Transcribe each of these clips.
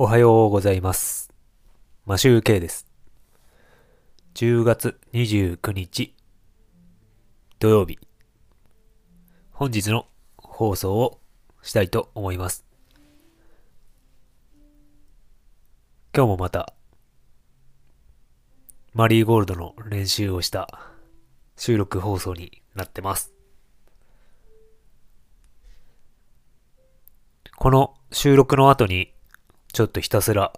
おはようございます。マシューケイです。10月29日土曜日、本日の放送をしたいと思います。今日もまた、マリーゴールドの練習をした収録放送になってます。この収録の後に、ちょっとひたすら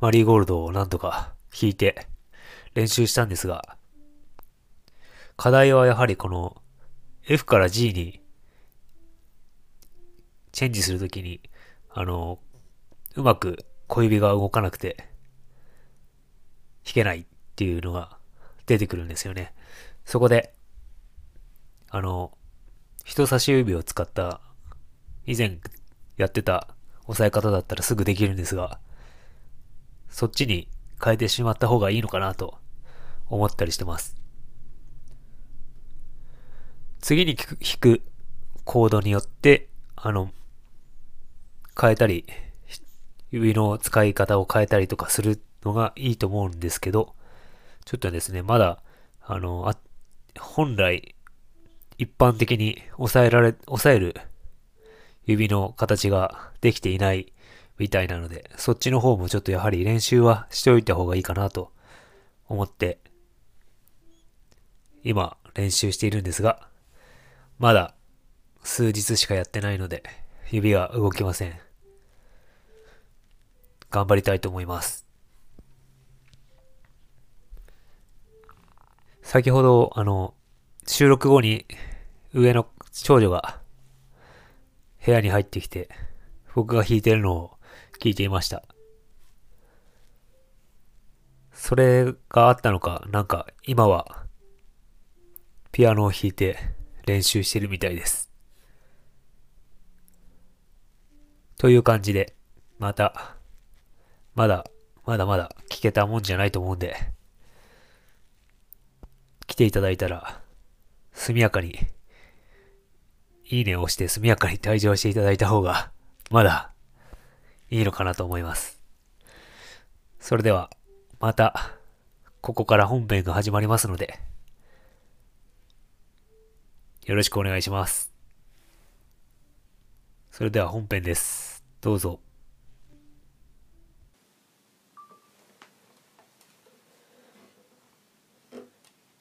マリーゴールドをなんとか弾いて練習したんですが、課題はやはりこの F から G にチェンジするときに、あの、うまく小指が動かなくて弾けないっていうのが出てくるんですよね。そこで、あの、人差し指を使った以前やってた押さえ方だったらすぐできるんですが、そっちに変えてしまった方がいいのかなと思ったりしてます。次に弾くコードによって、あの、変えたり、指の使い方を変えたりとかするのがいいと思うんですけど、ちょっとですね、まだ、あの、あ本来、一般的に押さえられ、押さえる指の形ができていないみたいなので、そっちの方もちょっとやはり練習はしておいた方がいいかなと思って、今練習しているんですが、まだ数日しかやってないので、指が動きません。頑張りたいと思います。先ほど、あの、収録後に上の長女が部屋に入ってきて、僕が弾いてるのを聞いていました。それがあったのか、なんか今はピアノを弾いて練習してるみたいです。という感じで、また、まだ、まだまだ聞けたもんじゃないと思うんで、来ていただいたら、速やかにいいねを押して速やかに退場していただいた方が、まだ、いいのかなと思います。それでは、また、ここから本編が始まりますので、よろしくお願いします。それでは本編です。どうぞ。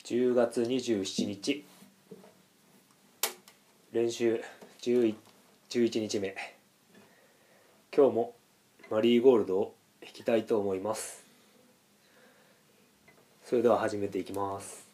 10月27日練習11 11日目。今日もマリーゴールドを弾きたいと思います。それでは始めていきます「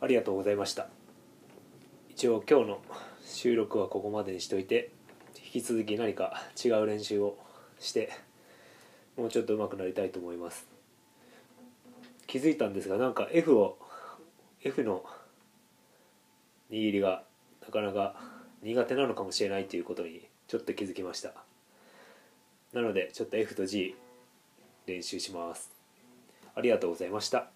ありがとうございました。一応今日の収録はここまでにしといて引き続き何か違う練習をしてもうちょっと上手くなりたいと思います。気づいたんですがなんか F を F の握りがなかなか苦手なのかもしれないということにちょっと気づきました。なのでちょっと F と G 練習します。ありがとうございました。